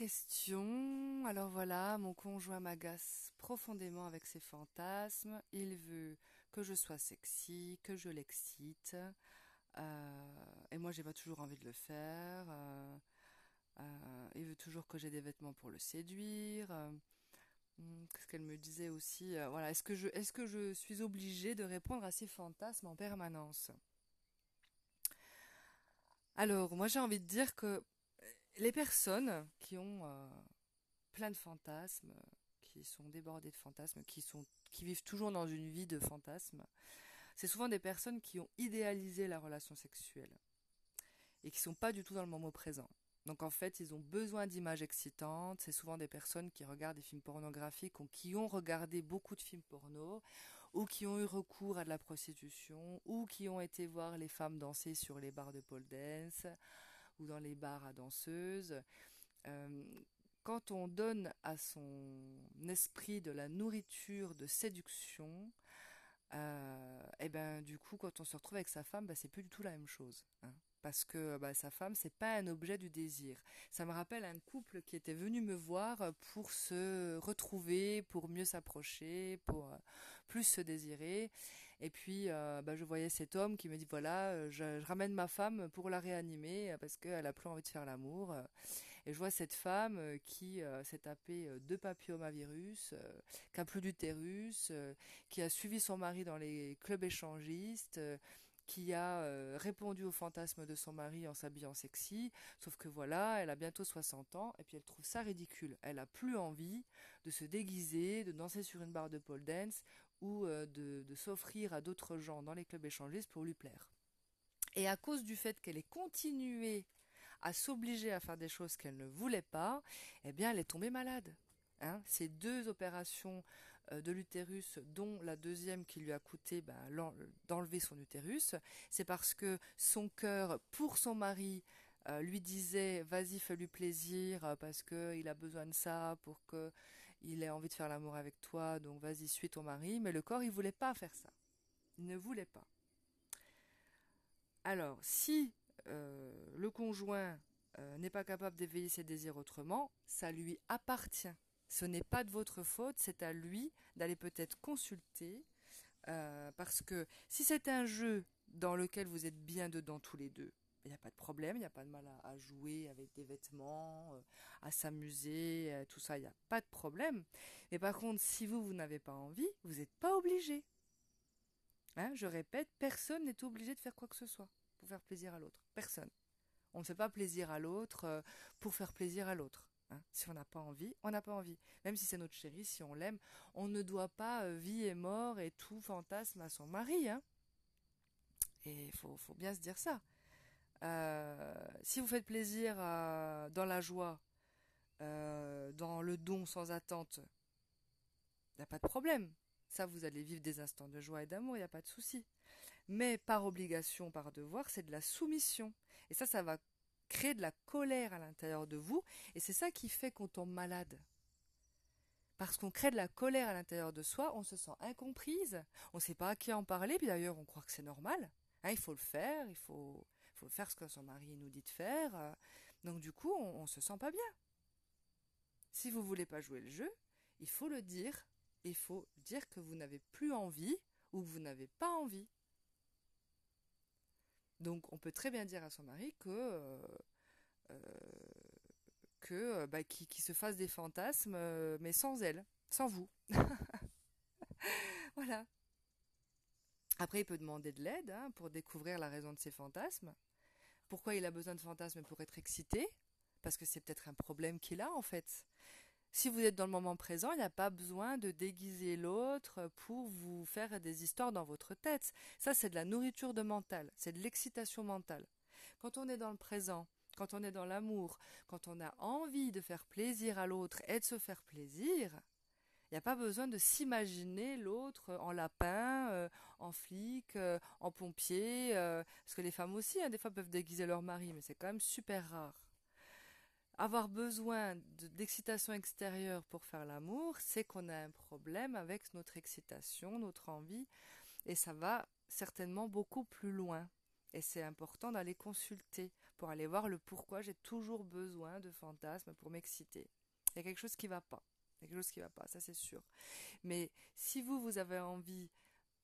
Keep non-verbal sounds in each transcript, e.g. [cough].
question. Alors voilà, mon conjoint m'agace profondément avec ses fantasmes. Il veut que je sois sexy, que je l'excite. Euh, et moi, j'ai pas toujours envie de le faire. Euh, euh, il veut toujours que j'ai des vêtements pour le séduire. Hmm, qu'est-ce qu'elle me disait aussi Voilà, est-ce que est-ce que je suis obligée de répondre à ses fantasmes en permanence? Alors, moi, j'ai envie de dire que les personnes qui ont plein de fantasmes, qui sont débordées de fantasmes, qui sont, qui vivent toujours dans une vie de fantasmes, c'est souvent des personnes qui ont idéalisé la relation sexuelle et qui sont pas du tout dans le moment présent. Donc en fait, ils ont besoin d'images excitantes. C'est souvent des personnes qui regardent des films pornographiques ou qui ont regardé beaucoup de films porno ou qui ont eu recours à de la prostitution ou qui ont été voir les femmes danser sur les bars de pole dance ou dans les bars à danseuses. Euh, quand on donne à son esprit de la nourriture de séduction, euh, et ben du coup quand on se retrouve avec sa femme, bah, c'est plus du tout la même chose. Hein parce que bah, sa femme c'est pas un objet du désir. Ça me rappelle un couple qui était venu me voir pour se retrouver, pour mieux s'approcher, pour euh, plus se désirer. Et puis euh, bah, je voyais cet homme qui me dit voilà, euh, je, ramène ma femme pour la réanimer parce qu'elle a plus envie de faire l'amour. Et je vois cette femme qui s'est tapé deux papillomavirus, qui a plus d'utérus, qui a suivi son mari dans les clubs échangistes qui a euh, répondu au fantasme de son mari en s'habillant sexy, sauf que voilà, elle a bientôt 60 ans et puis elle trouve ça ridicule. Elle a plus envie de se déguiser, de danser sur une barre de pole dance ou euh, de, s'offrir à d'autres gens dans les clubs échangistes pour lui plaire. Et à cause du fait qu'elle ait continué à s'obliger à faire des choses qu'elle ne voulait pas, eh bien elle est tombée malade. Hein, ces deux opérations euh, de l'utérus, dont la deuxième qui lui a coûté ben, d'enlever son utérus, c'est parce que son cœur, pour son mari, euh, lui disait vas-y fais-lui plaisir parce que il a besoin de ça pour que il ait envie de faire l'amour avec toi donc vas-y suis ton mari. Mais le corps il voulait pas faire ça. Il ne voulait pas. Alors si le conjoint n'est pas capable d'éveiller ses désirs autrement ça lui appartient. Ce n'est pas de votre faute, c'est à lui d'aller peut-être consulter, euh, parce que si c'est un jeu dans lequel vous êtes bien dedans tous les deux, n'y a pas de problème, il n'y a pas de mal à, jouer avec des vêtements, euh, à s'amuser, euh, tout ça, il n'y a pas de problème. Mais par contre, si vous, vous n'avez pas envie, vous n'êtes pas obligé. Hein, je répète, personne n'est obligé de faire quoi que ce soit pour faire plaisir à l'autre. Personne. On ne fait pas plaisir à l'autre pour faire plaisir à l'autre. Hein. Si on n'a pas envie, on n'a pas envie. Même si c'est notre chéri, si on l'aime, on ne doit pas euh, vie et mort et tout fantasme à son mari. Hein. Et il faut, bien se dire ça. Euh, si vous faites plaisir dans la joie, euh, dans le don sans attente, il n'y a pas de problème. Ça, vous allez vivre des instants de joie et d'amour, il n'y a pas de souci. Mais par obligation, par devoir, c'est de la soumission. Et ça, ça va créer de la colère à l'intérieur de vous, et c'est ça qui fait qu'on tombe malade. Parce qu'on crée de la colère à l'intérieur de soi, on se sent incomprise, on ne sait pas à qui en parler, puis d'ailleurs on croit que c'est normal. Hein, il faut le faire, il faut, faut faire ce que son mari nous dit de faire. Euh. Donc du coup, on, ne se sent pas bien. Si vous voulez pas jouer le jeu, il faut le dire. Il faut dire que vous n'avez plus envie ou que vous n'avez pas envie. Donc on peut très bien dire à son mari que euh, euh, euh, bah, qu'il se fasse des fantasmes, mais sans elle, sans vous. [laughs] voilà. Après, il peut demander de l'aide hein, pour découvrir la raison de ses fantasmes. Pourquoi il a besoin de fantasmes pour être excité? Parce que c'est peut-être un problème qu'il a en fait. Si vous êtes dans le moment présent, il n'y a pas besoin de déguiser l'autre pour vous faire des histoires dans votre tête. Ça, c'est de la nourriture de mental, c'est de l'excitation mentale. Quand on est dans le présent, quand on est dans l'amour, quand on a envie de faire plaisir à l'autre et de se faire plaisir, il n'y a pas besoin de s'imaginer l'autre en lapin, euh, en flic, euh, en pompier, euh, parce que les femmes aussi, hein, des fois, peuvent déguiser leur mari, mais c'est quand même super rare avoir besoin d'excitation extérieure pour faire l'amour, c'est qu'on a un problème avec notre excitation, notre envie, et ça va certainement beaucoup plus loin. Et c'est important d'aller consulter pour aller voir le pourquoi j'ai toujours besoin de fantasmes pour m'exciter. Il y a quelque chose qui va pas. Il y a quelque chose qui va pas, ça c'est sûr. Mais si vous, vous avez envie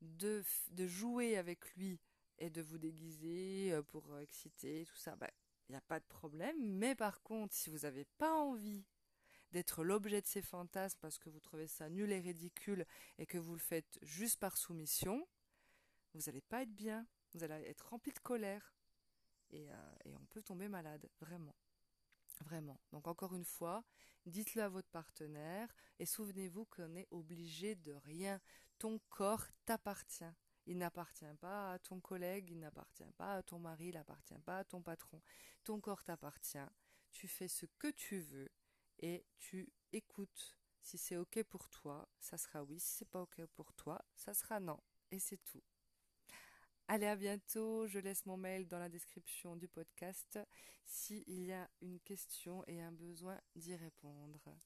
de, jouer avec lui et de vous déguiser euh, pour euh, exciter, tout ça, ben, il n'y a pas de problème. Mais par contre, si vous n'avez pas envie d'être l'objet de ces fantasmes parce que vous trouvez ça nul et ridicule et que vous le faites juste par soumission, vous n'allez pas être bien. Vous allez être rempli de colère. Et, euh, et on peut tomber malade, vraiment. Donc encore une fois, dites-le à votre partenaire et souvenez-vous qu'on est obligé de rien. Ton corps t'appartient. Il n'appartient pas à ton collègue, il n'appartient pas à ton mari, il n'appartient pas à ton patron. Ton corps t'appartient. Tu fais ce que tu veux et tu écoutes. Si c'est ok pour toi, ça sera oui. Si c'est pas ok pour toi, ça sera non. Et c'est tout. Allez, à bientôt. Je laisse mon mail dans la description du podcast s'il y a une question et un besoin d'y répondre.